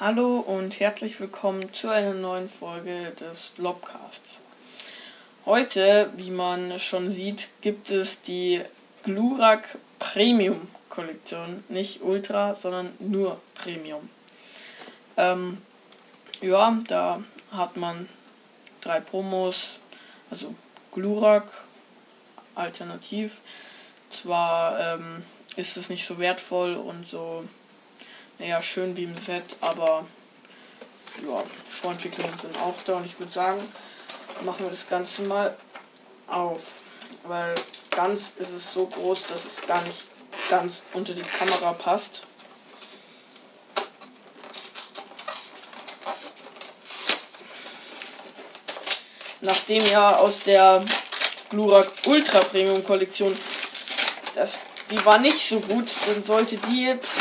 Hallo und herzlich willkommen zu einer neuen Folge des Lobcasts. Heute, wie man schon sieht, gibt es die Glurak Premium Kollektion. Nicht Ultra, sondern nur Premium. Ähm, ja, da hat man drei Promos, also Glurak alternativ. Zwar ähm, ist es nicht so wertvoll und so naja, schön wie im Set, aber ja, Vorentwicklungen sind auch da und ich würde sagen, machen wir das Ganze mal auf. Weil ganz ist es so groß, dass es gar nicht ganz unter die Kamera passt. Nachdem ja aus der Glurak Ultra Premium Kollektion das die war nicht so gut, dann sollte die jetzt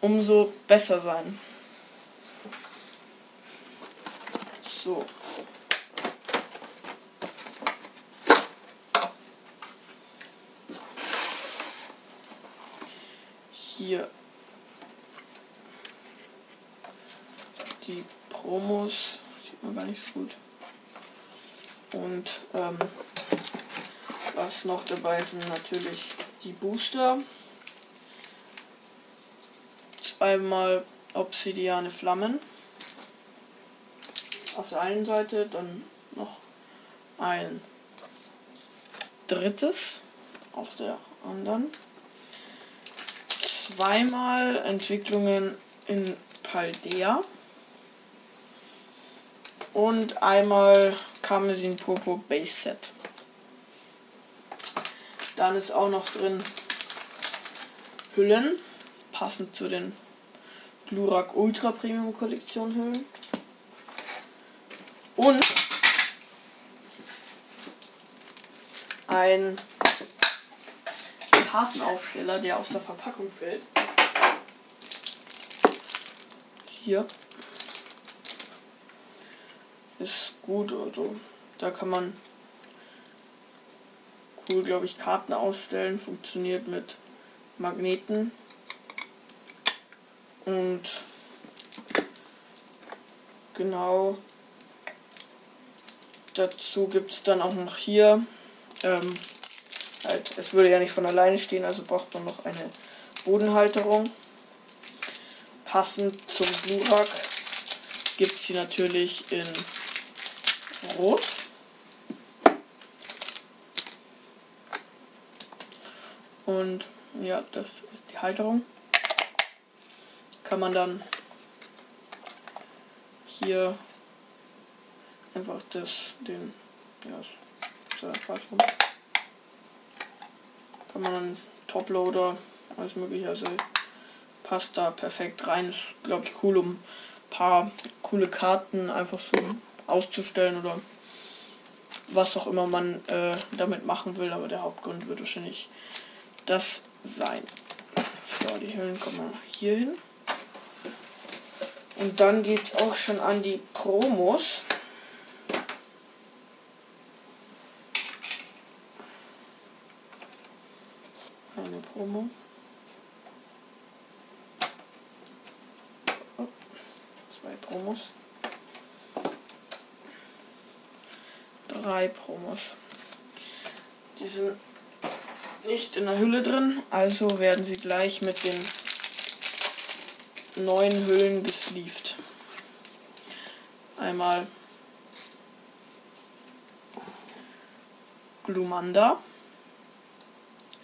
umso besser sein. So. Hier die Promos, sieht man gar nicht so gut. Und ähm, was noch dabei sind natürlich die Booster einmal Obsidiane Flammen. Auf der einen Seite, dann noch ein drittes auf der anderen. Zweimal Entwicklungen in Paldea. Und einmal Karmesin Purpur Base Set. Dann ist auch noch drin Hüllen, passend zu den Glurak Ultra Premium Kollektion Hüllen. Und ein Kartenaufsteller, der aus der Verpackung fällt. Hier. Ist gut, also da kann man cool, glaube ich, Karten ausstellen. Funktioniert mit Magneten. Und genau dazu gibt es dann auch noch hier, ähm, halt, es würde ja nicht von alleine stehen, also braucht man noch eine Bodenhalterung. Passend zum Glurak gibt es sie natürlich in Rot. Und ja, das ist die Halterung kann man dann hier einfach das, den, ja, ist ja falsch rum. Kann man dann Toploader, alles mögliche, also passt da perfekt rein. Ist, glaube ich, cool, um paar coole Karten einfach so auszustellen oder was auch immer man äh, damit machen will, aber der Hauptgrund wird wahrscheinlich das sein. So, die Hüllen kommen hier hin. Und dann geht es auch schon an die Promos. Eine Promo. Oh, zwei Promos. Drei Promos. Die sind nicht in der Hülle drin, also werden sie gleich mit den neun Hüllen gesleeved. Einmal Glumanda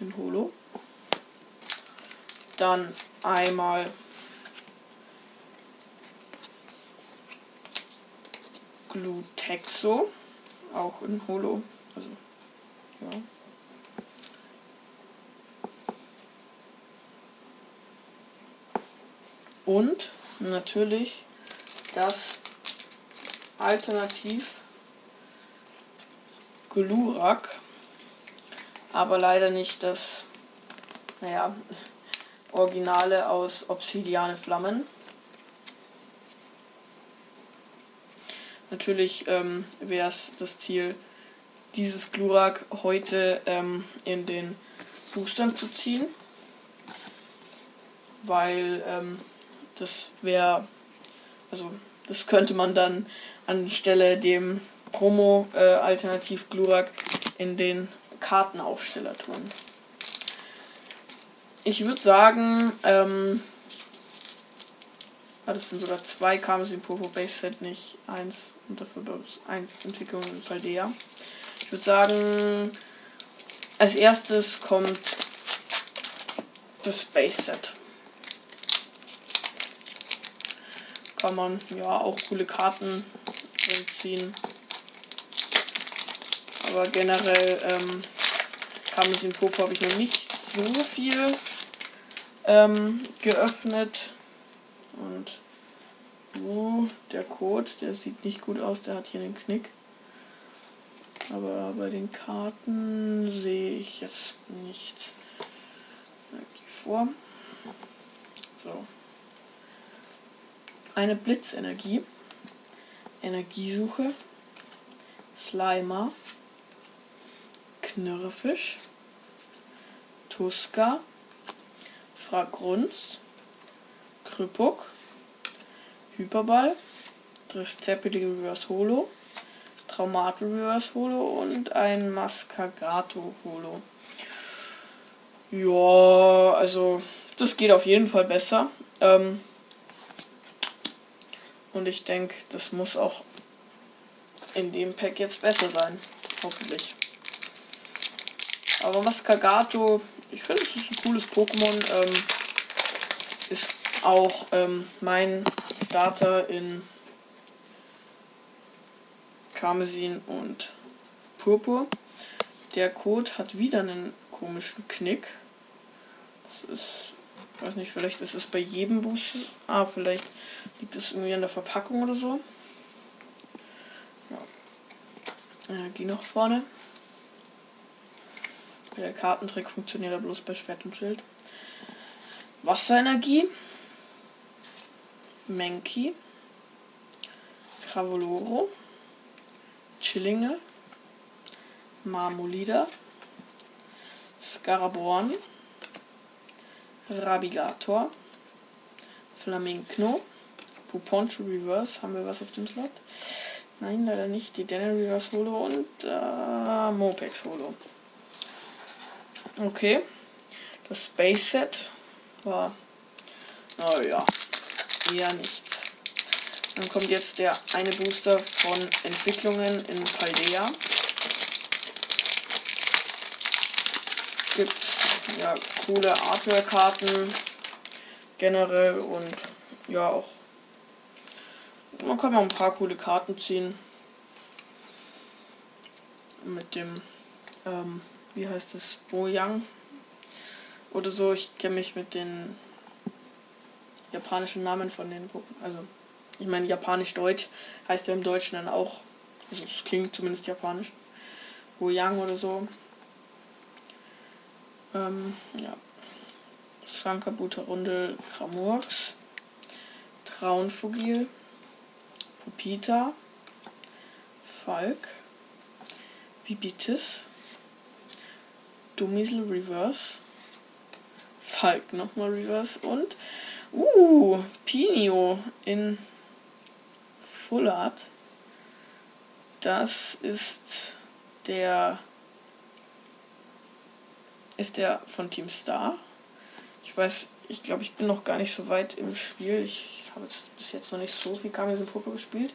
in Holo. Dann einmal Glutexo, auch in Holo. Also, ja. Und natürlich das Alternativ Glurak, aber leider nicht das, naja, Originale aus Obsidiane Flammen. Natürlich ähm, wäre es das Ziel, dieses Glurak heute ähm, in den Boostern zu ziehen. weil ähm, das wäre, also das könnte man dann anstelle dem Promo äh, Alternativ Glurak in den Kartenaufsteller tun. Ich würde sagen, ähm, ah, das sind sogar zwei Kames im Purple Base Set, nicht eins und dafür eins Entwicklung in Paldea. Ich würde sagen, als erstes kommt das Space Set. Kann man ja auch coole Karten ziehen. Aber generell ähm, kam es in Popo habe ich noch nicht so viel ähm, geöffnet. Und uh, der Code, der sieht nicht gut aus, der hat hier einen Knick. Aber bei den Karten sehe ich jetzt nicht vor. So. Eine Blitzenergie. Energiesuche. Slimer. Knirrefisch. Tuska. Fragrunz. Krypuk. Hyperball. Drift Zeppelin Reverse Holo. Traumato Reverse Holo und ein Mascagato Holo. Ja, also das geht auf jeden Fall besser. Ähm, und ich denke, das muss auch in dem Pack jetzt besser sein. Hoffentlich. Aber Mascagato, ich finde, es ist ein cooles Pokémon. Ähm, ist auch ähm, mein Starter in Karmesin und Purpur. Der Code hat wieder einen komischen Knick. Das ist, weiß nicht, vielleicht ist es bei jedem Booster. Ah, vielleicht liegt es irgendwie an der Verpackung oder so. Ja. Energie nach vorne. Der Kartentrick funktioniert ja bloß bei Schwert und Schild. Wasserenergie. Menki. Travoloro. Chillinge, Marmolida, Scaraborn, Rabigator, Flamingo, Puponcho Reverse. Haben wir was auf dem Slot? Nein, leider nicht. Die Daniel Reverse Holo und äh, Mopex Holo. Okay. Das Space Set war, naja, eher nicht. Dann kommt jetzt der eine Booster von Entwicklungen in Paldea. Gibt ja coole Artwork-Karten generell und ja auch man kann mal ein paar coole Karten ziehen. Mit dem ähm, wie heißt es Boyang oder so. Ich kenne mich mit den japanischen Namen von den also ich meine, Japanisch-Deutsch heißt ja im Deutschen dann auch, also es klingt zumindest japanisch. Yang oder so. Ähm, ja. Schankabuter Runde Kramurks. Traunfugil. Pupita. Falk. Vibitis. Dumisel Reverse. Falk nochmal Reverse und uh, Pinio in Full Art. Das ist der ist der von Team Star. Ich weiß, ich glaube, ich bin noch gar nicht so weit im Spiel. Ich habe jetzt bis jetzt noch nicht so viel Kamisen Puppe gespielt.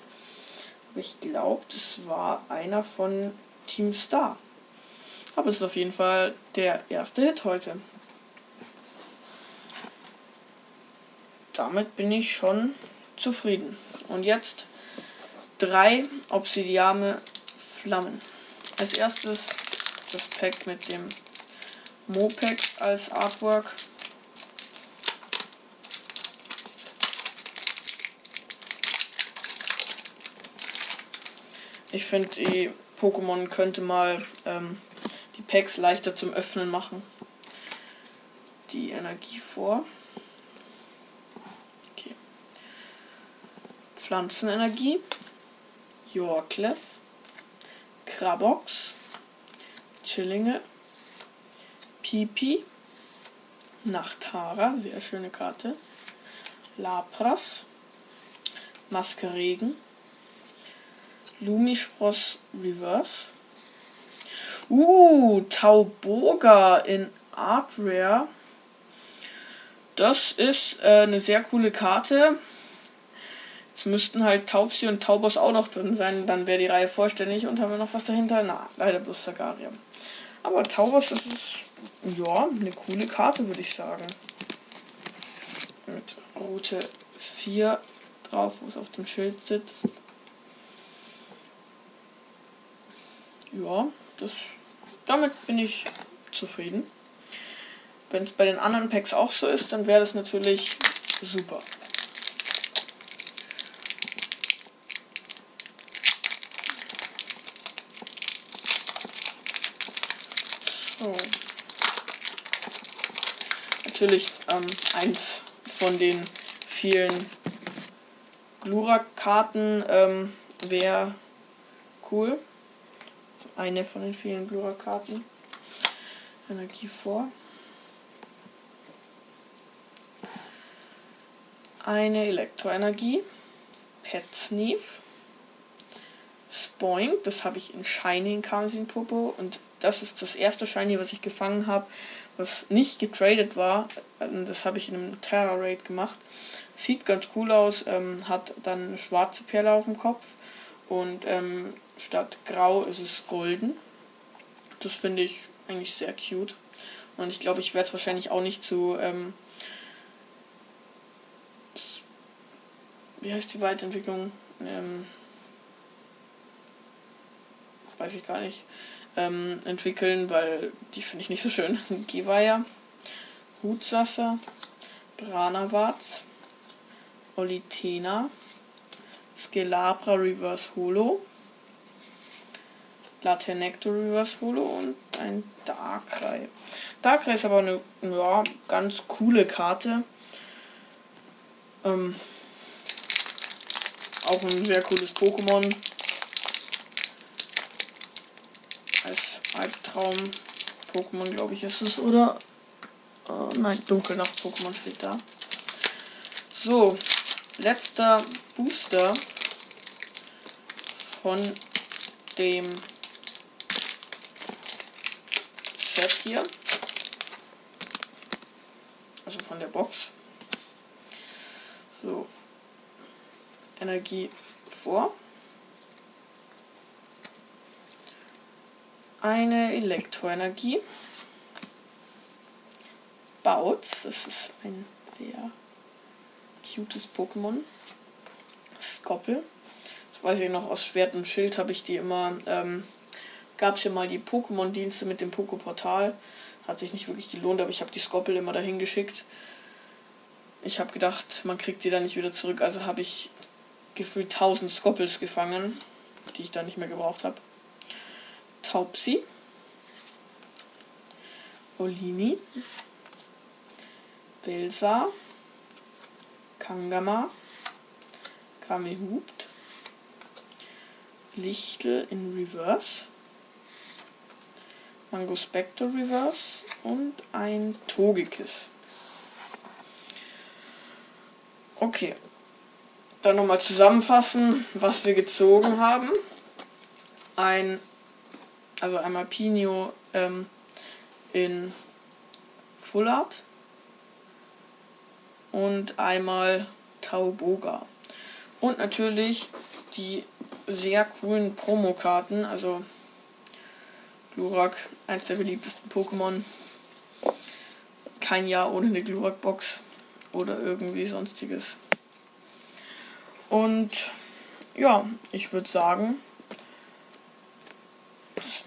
Aber ich glaube, das war einer von Team Star. Aber es ist auf jeden Fall der erste Hit heute. Damit bin ich schon zufrieden. Und jetzt drei Obsidiane Flammen. Als erstes das Pack mit dem Moped als Artwork. Ich finde, die Pokémon könnte mal ähm, die Packs leichter zum Öffnen machen. Die Energie vor. Okay. Pflanzenenergie. Jorklef, Krabox, Chillinge, Pipi, Nachtara, sehr schöne Karte. Lapras. Maskeregen. Lumispross Reverse. Uh, Tauboga in Art Rare. Das ist äh, eine sehr coole Karte. Es müssten halt Taubsi und Taubos auch noch drin sein, dann wäre die Reihe vollständig und haben wir noch was dahinter? Na, leider bloß Sagaria. Aber Taubos, das ist ja eine coole Karte, würde ich sagen. Mit Route 4 drauf, wo es auf dem Schild sitzt. Ja, das damit bin ich zufrieden. Wenn es bei den anderen Packs auch so ist, dann wäre das natürlich super. So. Natürlich ähm, eins von den vielen Glurak-Karten ähm, wäre cool. Eine von den vielen Glurak-Karten. Energie vor. Eine Elektroenergie. Pet Sneef. Spoink, das habe ich in Shiny in Karmesin Popo und das ist das erste Shiny, was ich gefangen habe, was nicht getradet war. Das habe ich in einem Terra Raid gemacht. Sieht ganz cool aus, ähm, hat dann eine schwarze Perle auf dem Kopf und ähm, statt grau ist es golden. Das finde ich eigentlich sehr cute. Und ich glaube, ich werde es wahrscheinlich auch nicht zu. Ähm, wie heißt die Weiterentwicklung? Ähm, weiß ich gar nicht. Ähm, entwickeln, weil die finde ich nicht so schön. Givaya, Hutsasser, Branawatz, Olitena, Skelabra Reverse Holo, Latenecto Reverse Holo und ein Darkrai. Darkrai ist aber eine ja, ganz coole Karte. Ähm, auch ein sehr cooles Pokémon. Als Albtraum-Pokémon, glaube ich, ist es, oder? Oh, nein, Dunkelnacht-Pokémon steht da. So, letzter Booster von dem Set hier. Also von der Box. So. Energie vor. Eine Elektroenergie. Bautz, das ist ein sehr cutes Pokémon. Skoppel. Das weiß ich noch aus Schwert und Schild habe ich die immer ähm, gab es ja mal die Pokémon-Dienste mit dem Poké-Portal. Hat sich nicht wirklich gelohnt, aber ich habe die Skoppel immer dahin geschickt. Ich habe gedacht, man kriegt die dann nicht wieder zurück, also habe ich gefühlt 1000 Skoppels gefangen, die ich dann nicht mehr gebraucht habe. Taubsi. Olini. Belsa. Kangama. Kamehupt. Lichtel in Reverse. Mango Spectre Reverse und ein Togekiss. Okay. Dann nochmal zusammenfassen, was wir gezogen haben. Ein, also einmal Pino ähm, in Full Art und einmal Tauboga. Und natürlich die sehr coolen Promokarten, also Glurak, eins der beliebtesten Pokémon. Kein Jahr ohne eine Glurak-Box oder irgendwie sonstiges. Und ja, ich würde sagen,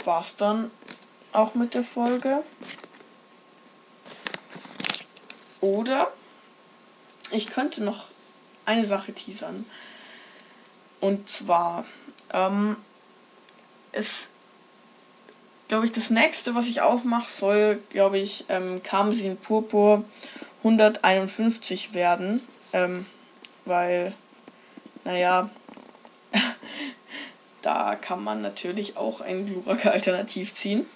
das war's dann auch mit der Folge. Oder ich könnte noch eine Sache teasern. Und zwar, ähm, es glaube ich, das nächste, was ich aufmache, soll, glaube ich, ähm, Kamsin Purpur 151 werden. Ähm, weil, naja, da kann man natürlich auch ein Gluraka Alternativ ziehen.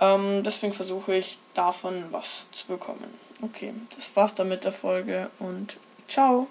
Ähm, deswegen versuche ich davon was zu bekommen. Okay, das war's dann mit der Folge und ciao.